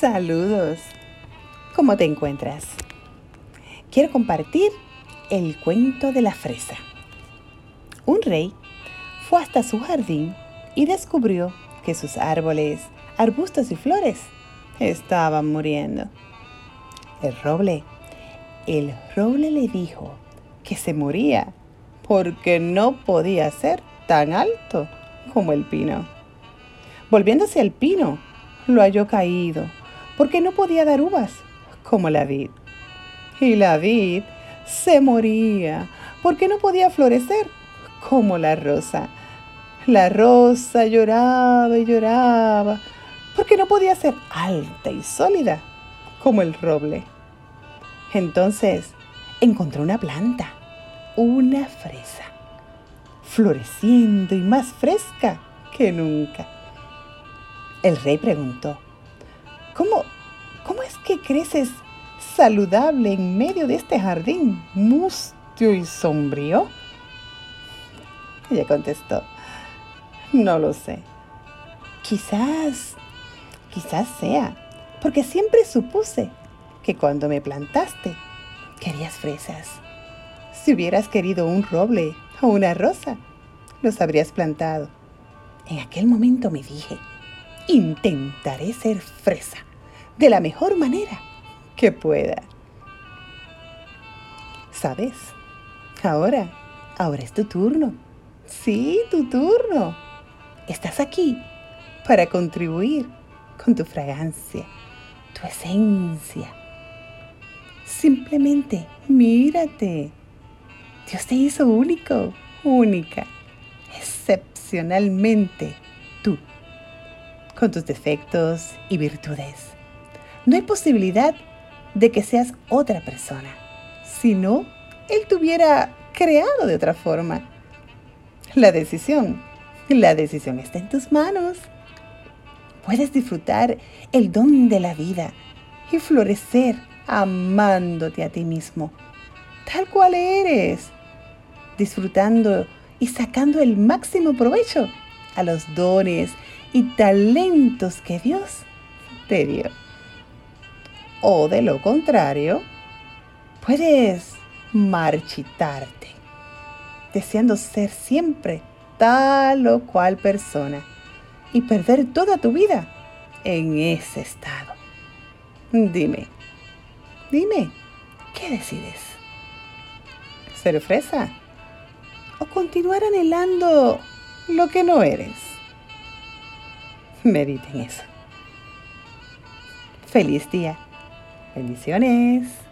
Saludos. ¿Cómo te encuentras? Quiero compartir el cuento de la fresa. Un rey fue hasta su jardín y descubrió que sus árboles, arbustos y flores estaban muriendo. El roble, el roble le dijo que se moría porque no podía ser tan alto como el pino. Volviéndose al pino, lo halló caído porque no podía dar uvas como la vid. Y la vid se moría porque no podía florecer como la rosa. La rosa lloraba y lloraba porque no podía ser alta y sólida como el roble. Entonces encontró una planta, una fresa, floreciendo y más fresca que nunca. El rey preguntó, ¿cómo, cómo es que creces saludable en medio de este jardín mustio y sombrío? Ella contestó, no lo sé. Quizás, quizás sea, porque siempre supuse que cuando me plantaste querías fresas. Si hubieras querido un roble o una rosa, los habrías plantado. En aquel momento me dije, intentaré ser fresa de la mejor manera que pueda. ¿Sabes? Ahora, ahora es tu turno. Sí, tu turno. Estás aquí para contribuir con tu fragancia, tu esencia. Simplemente mírate. Dios te hizo único, única, excepcionalmente tú, con tus defectos y virtudes. No hay posibilidad de que seas otra persona, si no, Él te hubiera creado de otra forma. La decisión, la decisión está en tus manos. Puedes disfrutar el don de la vida y florecer amándote a ti mismo, tal cual eres, disfrutando y sacando el máximo provecho a los dones y talentos que Dios te dio. O de lo contrario, puedes marchitarte deseando ser siempre tal o cual persona y perder toda tu vida en ese estado. Dime, dime, ¿qué decides? ¿Ser fresa? ¿O continuar anhelando lo que no eres? Medita en eso. Feliz día. Bendiciones.